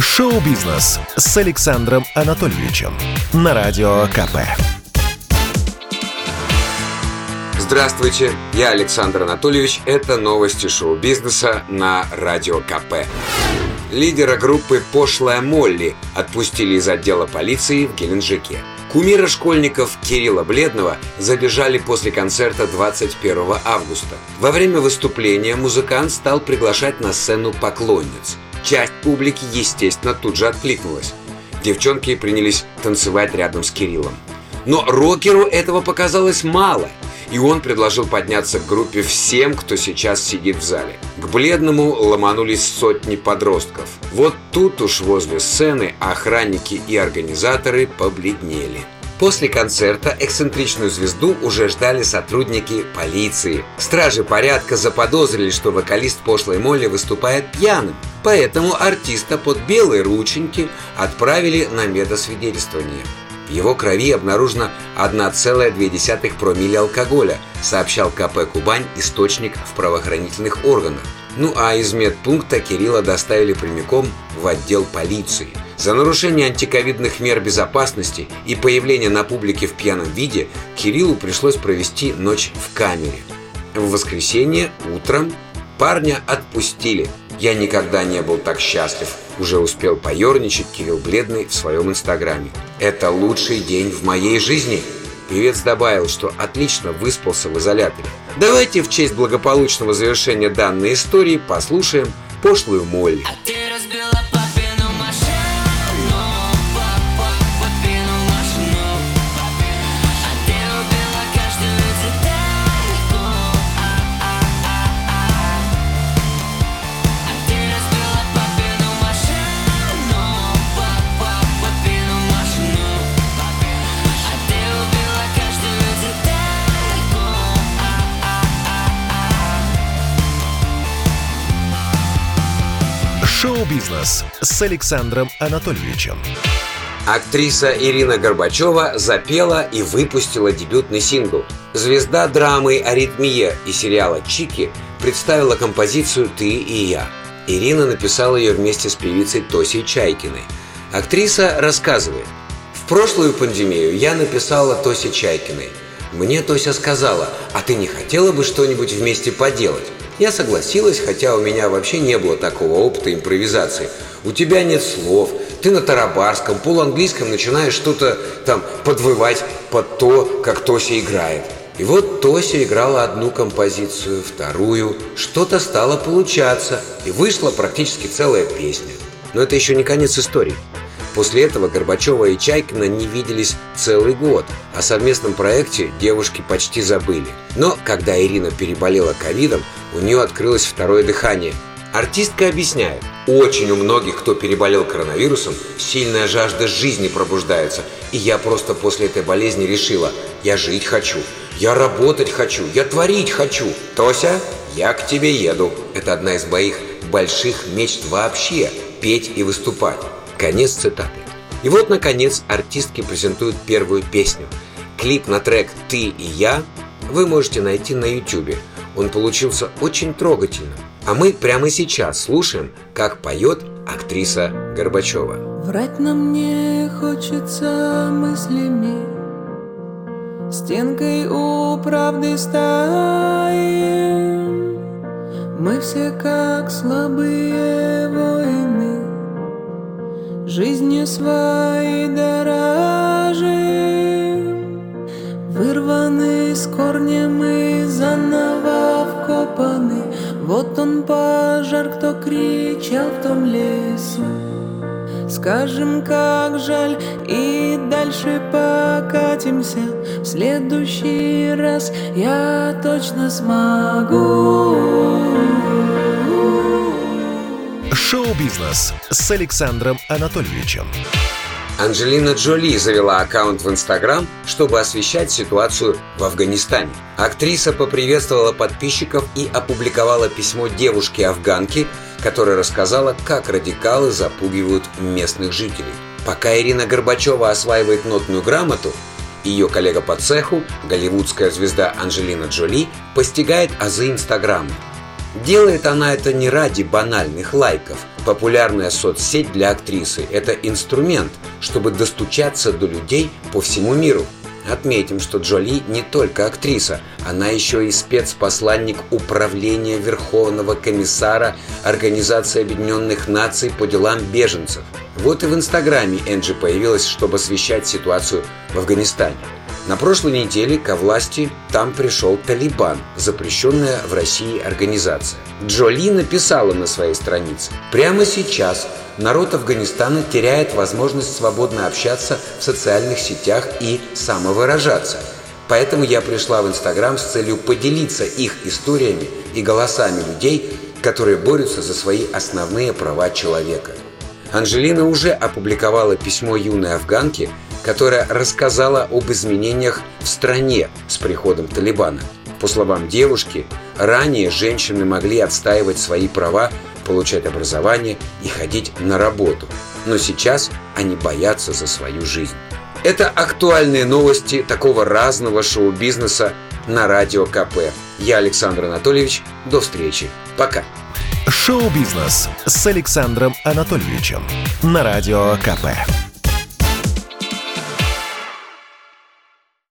Шоу-бизнес с Александром Анатольевичем на Радио КП. Здравствуйте, я Александр Анатольевич. Это новости шоу-бизнеса на Радио КП. Лидера группы «Пошлая Молли» отпустили из отдела полиции в Геленджике. Кумира школьников Кирилла Бледного задержали после концерта 21 августа. Во время выступления музыкант стал приглашать на сцену поклонниц. Часть публики, естественно, тут же откликнулась. Девчонки принялись танцевать рядом с Кириллом. Но рокеру этого показалось мало – и он предложил подняться к группе всем, кто сейчас сидит в зале. К бледному ломанулись сотни подростков. Вот тут уж возле сцены охранники и организаторы побледнели. После концерта эксцентричную звезду уже ждали сотрудники полиции. Стражи порядка заподозрили, что вокалист пошлой Молли выступает пьяным. Поэтому артиста под белые рученьки отправили на медосвидетельствование. В его крови обнаружено 1,2 промилле алкоголя, сообщал КП «Кубань» источник в правоохранительных органах. Ну а из медпункта Кирилла доставили прямиком в отдел полиции. За нарушение антиковидных мер безопасности и появление на публике в пьяном виде Кириллу пришлось провести ночь в камере. В воскресенье утром парня отпустили. Я никогда не был так счастлив, уже успел поерничать Кирилл Бледный в своем инстаграме. Это лучший день в моей жизни. Певец добавил, что отлично выспался в изоляторе. Давайте в честь благополучного завершения данной истории послушаем пошлую Молли. Шоу-бизнес с Александром Анатольевичем. Актриса Ирина Горбачева запела и выпустила дебютный сингл. Звезда драмы «Аритмия» и сериала «Чики» представила композицию «Ты и я». Ирина написала ее вместе с певицей Тосей Чайкиной. Актриса рассказывает. В прошлую пандемию я написала Тосе Чайкиной. Мне Тося сказала, а ты не хотела бы что-нибудь вместе поделать? Я согласилась, хотя у меня вообще не было такого опыта импровизации. У тебя нет слов, ты на тарабарском, полуанглийском начинаешь что-то там подвывать под то, как Тося играет. И вот Тося играла одну композицию, вторую, что-то стало получаться, и вышла практически целая песня. Но это еще не конец истории. После этого Горбачева и Чайкина не виделись целый год. О совместном проекте девушки почти забыли. Но когда Ирина переболела ковидом, у нее открылось второе дыхание. Артистка объясняет, очень у многих, кто переболел коронавирусом, сильная жажда жизни пробуждается. И я просто после этой болезни решила, я жить хочу, я работать хочу, я творить хочу. Тося, я к тебе еду. Это одна из моих больших мечт вообще – петь и выступать. Конец цитаты. И вот, наконец, артистки презентуют первую песню. Клип на трек «Ты и я» вы можете найти на YouTube. Он получился очень трогательным. А мы прямо сейчас слушаем, как поет актриса Горбачева. Врать нам не хочется мыслями, Стенкой у правды стоим. Мы все как слабые воины, жизнью своей дорожим, вырваны с корнем и заново вкопаны. Вот он пожар, кто кричал в том лесу. Скажем, как жаль, и дальше покатимся. В следующий раз я точно смогу. Шоу-бизнес с Александром Анатольевичем. Анджелина Джоли завела аккаунт в Инстаграм, чтобы освещать ситуацию в Афганистане. Актриса поприветствовала подписчиков и опубликовала письмо девушки-афганки, которая рассказала, как радикалы запугивают местных жителей. Пока Ирина Горбачева осваивает нотную грамоту, ее коллега по цеху, голливудская звезда Анджелина Джоли, постигает азы Инстаграма. Делает она это не ради банальных лайков. Популярная соцсеть для актрисы – это инструмент, чтобы достучаться до людей по всему миру. Отметим, что Джоли не только актриса, она еще и спецпосланник Управления Верховного комиссара Организации Объединенных Наций по делам беженцев. Вот и в Инстаграме Энджи появилась, чтобы освещать ситуацию в Афганистане. На прошлой неделе ко власти там пришел Талибан, запрещенная в России организация. Джоли написала на своей странице «Прямо сейчас народ Афганистана теряет возможность свободно общаться в социальных сетях и самовыражаться. Поэтому я пришла в Инстаграм с целью поделиться их историями и голосами людей, которые борются за свои основные права человека». Анжелина уже опубликовала письмо юной афганки, которая рассказала об изменениях в стране с приходом Талибана. По словам девушки, ранее женщины могли отстаивать свои права, получать образование и ходить на работу. Но сейчас они боятся за свою жизнь. Это актуальные новости такого разного шоу-бизнеса на Радио КП. Я Александр Анатольевич. До встречи. Пока. Шоу-бизнес с Александром Анатольевичем на Радио КП.